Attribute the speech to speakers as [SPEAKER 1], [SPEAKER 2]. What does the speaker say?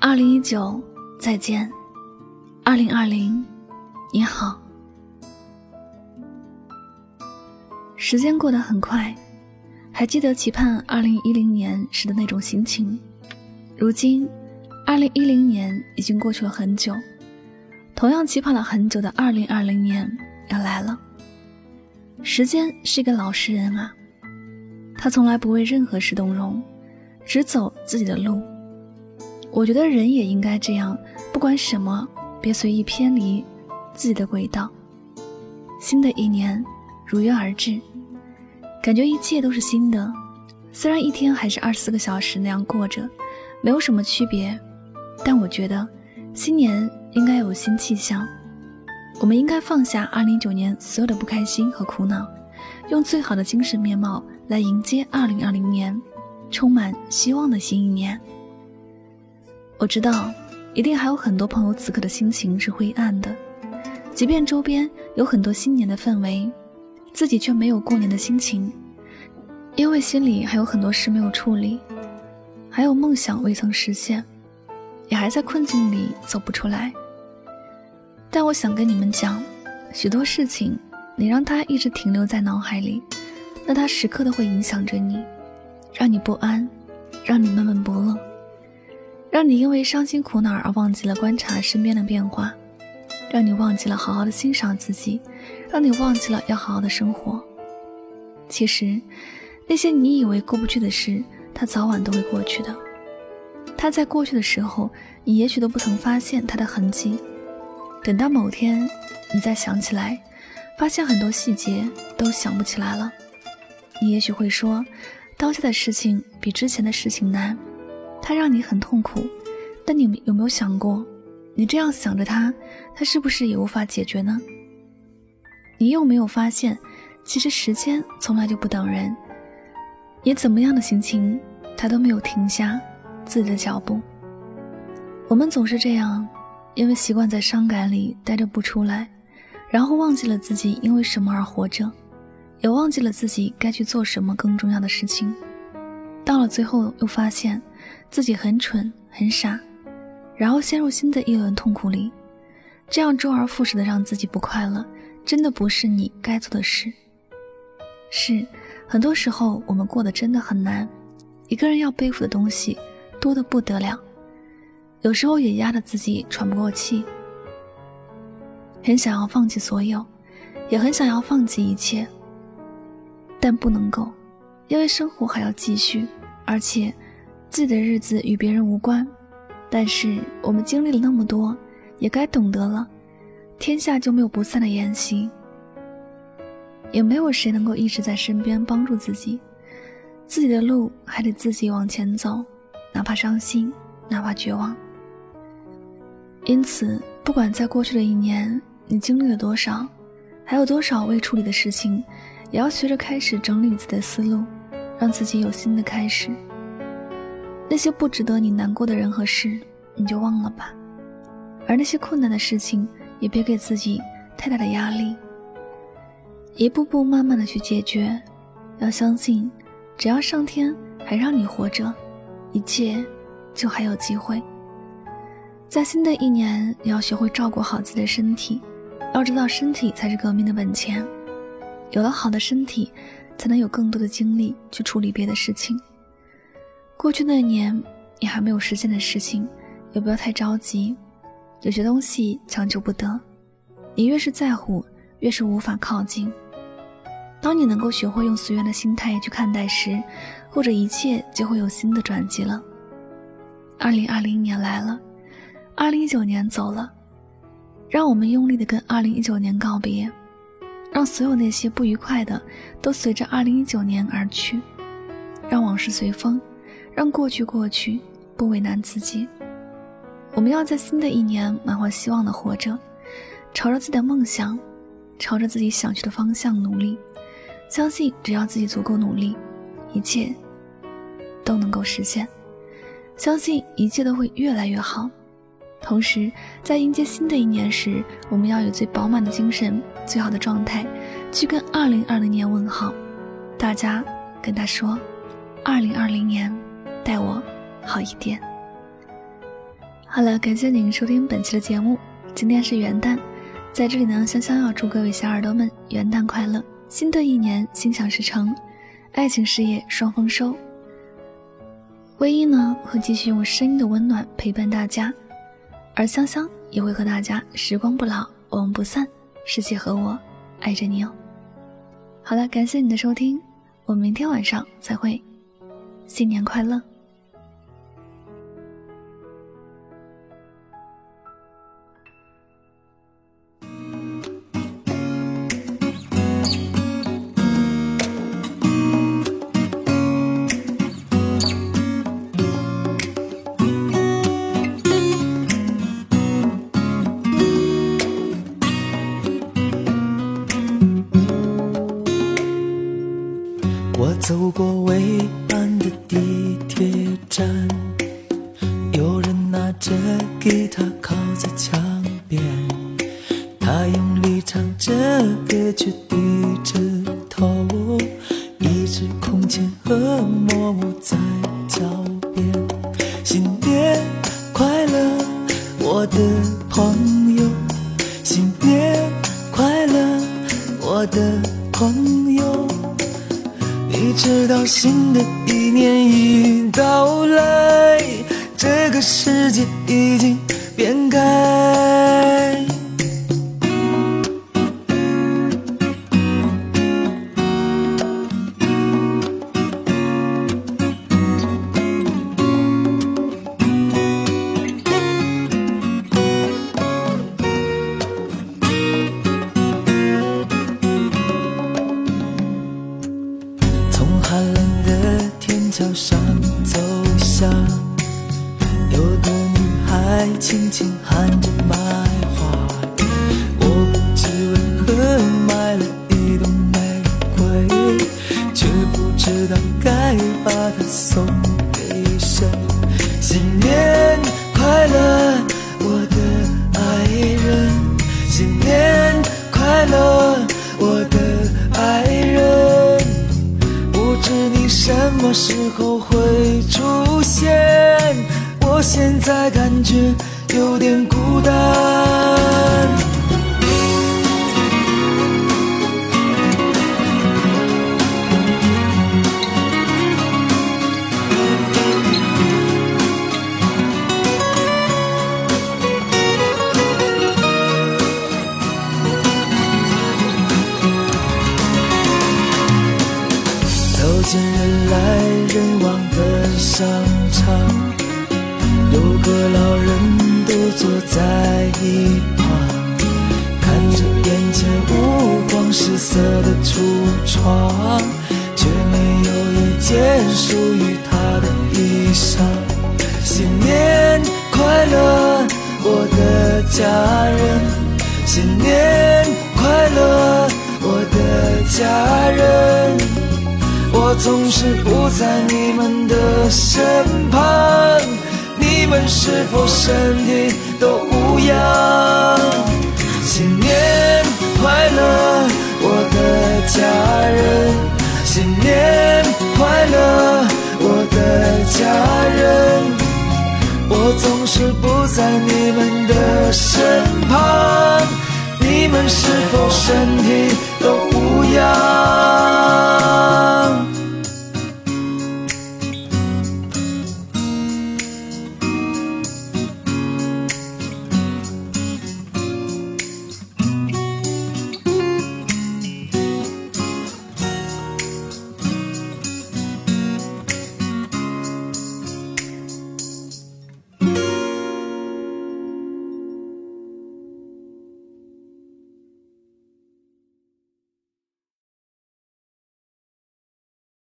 [SPEAKER 1] 二零一九，再见；二零二零，你好。时间过得很快，还记得期盼二零一零年时的那种心情。如今，二零一零年已经过去了很久，同样期盼了很久的二零二零年要来了。时间是一个老实人啊，他从来不为任何事动容，只走自己的路。我觉得人也应该这样，不管什么，别随意偏离自己的轨道。新的一年如约而至，感觉一切都是新的。虽然一天还是二十四个小时那样过着，没有什么区别，但我觉得新年应该有新气象。我们应该放下二零一九年所有的不开心和苦恼，用最好的精神面貌来迎接二零二零年，充满希望的新一年。我知道，一定还有很多朋友此刻的心情是灰暗的，即便周边有很多新年的氛围，自己却没有过年的心情，因为心里还有很多事没有处理，还有梦想未曾实现，也还在困境里走不出来。但我想跟你们讲，许多事情，你让它一直停留在脑海里，那它时刻都会影响着你，让你不安，让你闷闷不乐。让你因为伤心苦恼而忘记了观察身边的变化，让你忘记了好好的欣赏自己，让你忘记了要好好的生活。其实，那些你以为过不去的事，它早晚都会过去的。它在过去的时候，你也许都不曾发现它的痕迹。等到某天，你再想起来，发现很多细节都想不起来了。你也许会说，当下的事情比之前的事情难。它让你很痛苦，但你有没有想过，你这样想着它，它是不是也无法解决呢？你有没有发现，其实时间从来就不等人，你怎么样的心情，它都没有停下自己的脚步。我们总是这样，因为习惯在伤感里待着不出来，然后忘记了自己因为什么而活着，也忘记了自己该去做什么更重要的事情。到了最后，又发现。自己很蠢很傻，然后陷入新的一轮痛苦里，这样周而复始的让自己不快乐，真的不是你该做的事。是，很多时候我们过得真的很难，一个人要背负的东西多得不得了，有时候也压得自己喘不过气，很想要放弃所有，也很想要放弃一切，但不能够，因为生活还要继续，而且。自己的日子与别人无关，但是我们经历了那么多，也该懂得了，天下就没有不散的宴席，也没有谁能够一直在身边帮助自己，自己的路还得自己往前走，哪怕伤心，哪怕绝望。因此，不管在过去的一年你经历了多少，还有多少未处理的事情，也要学着开始整理自己的思路，让自己有新的开始。那些不值得你难过的人和事，你就忘了吧。而那些困难的事情，也别给自己太大的压力。一步步慢慢的去解决。要相信，只要上天还让你活着，一切就还有机会。在新的一年，你要学会照顾好自己的身体。要知道，身体才是革命的本钱。有了好的身体，才能有更多的精力去处理别的事情。过去那年，你还没有实现的事情，也不要太着急。有些东西强求不得，你越是在乎，越是无法靠近。当你能够学会用随缘的心态去看待时，或者一切就会有新的转机了。二零二零年来了，二零一九年走了，让我们用力的跟二零一九年告别，让所有那些不愉快的都随着二零一九年而去，让往事随风。让过去过去，不为难自己。我们要在新的一年满怀希望的活着，朝着自己的梦想，朝着自己想去的方向努力。相信只要自己足够努力，一切都能够实现。相信一切都会越来越好。同时，在迎接新的一年时，我们要有最饱满的精神、最好的状态，去跟2020年问好。大家跟他说。二零二零年待我好一点。好了，感谢您收听本期的节目。今天是元旦，在这里呢，香香要祝各位小耳朵们元旦快乐，新的一年心想事成，爱情事业双丰收。唯一呢会继续用声音的温暖陪伴大家，而香香也会和大家时光不老，我们不散，世界和我爱着你哦。好了，感谢你的收听，我们明天晚上再会，新年快乐。
[SPEAKER 2] 走过未满的地铁站，有人拿着吉他靠在墙边，他用力唱着歌，却低着头，一直空前和默默在。到来，这个世界已经什么时候会出现？我现在感觉有点孤单。商场，有个老人独坐在一旁，看着眼前五光十色的橱窗，却没有一件属于他的衣裳。新年快乐，我的家人！新年快乐，我的家人！我总是不在你们的身旁，你们是否身体都无恙？新年快乐，我的家人！新年快乐，我的家人！我总是不在你们的身旁，你们是否身体都无恙？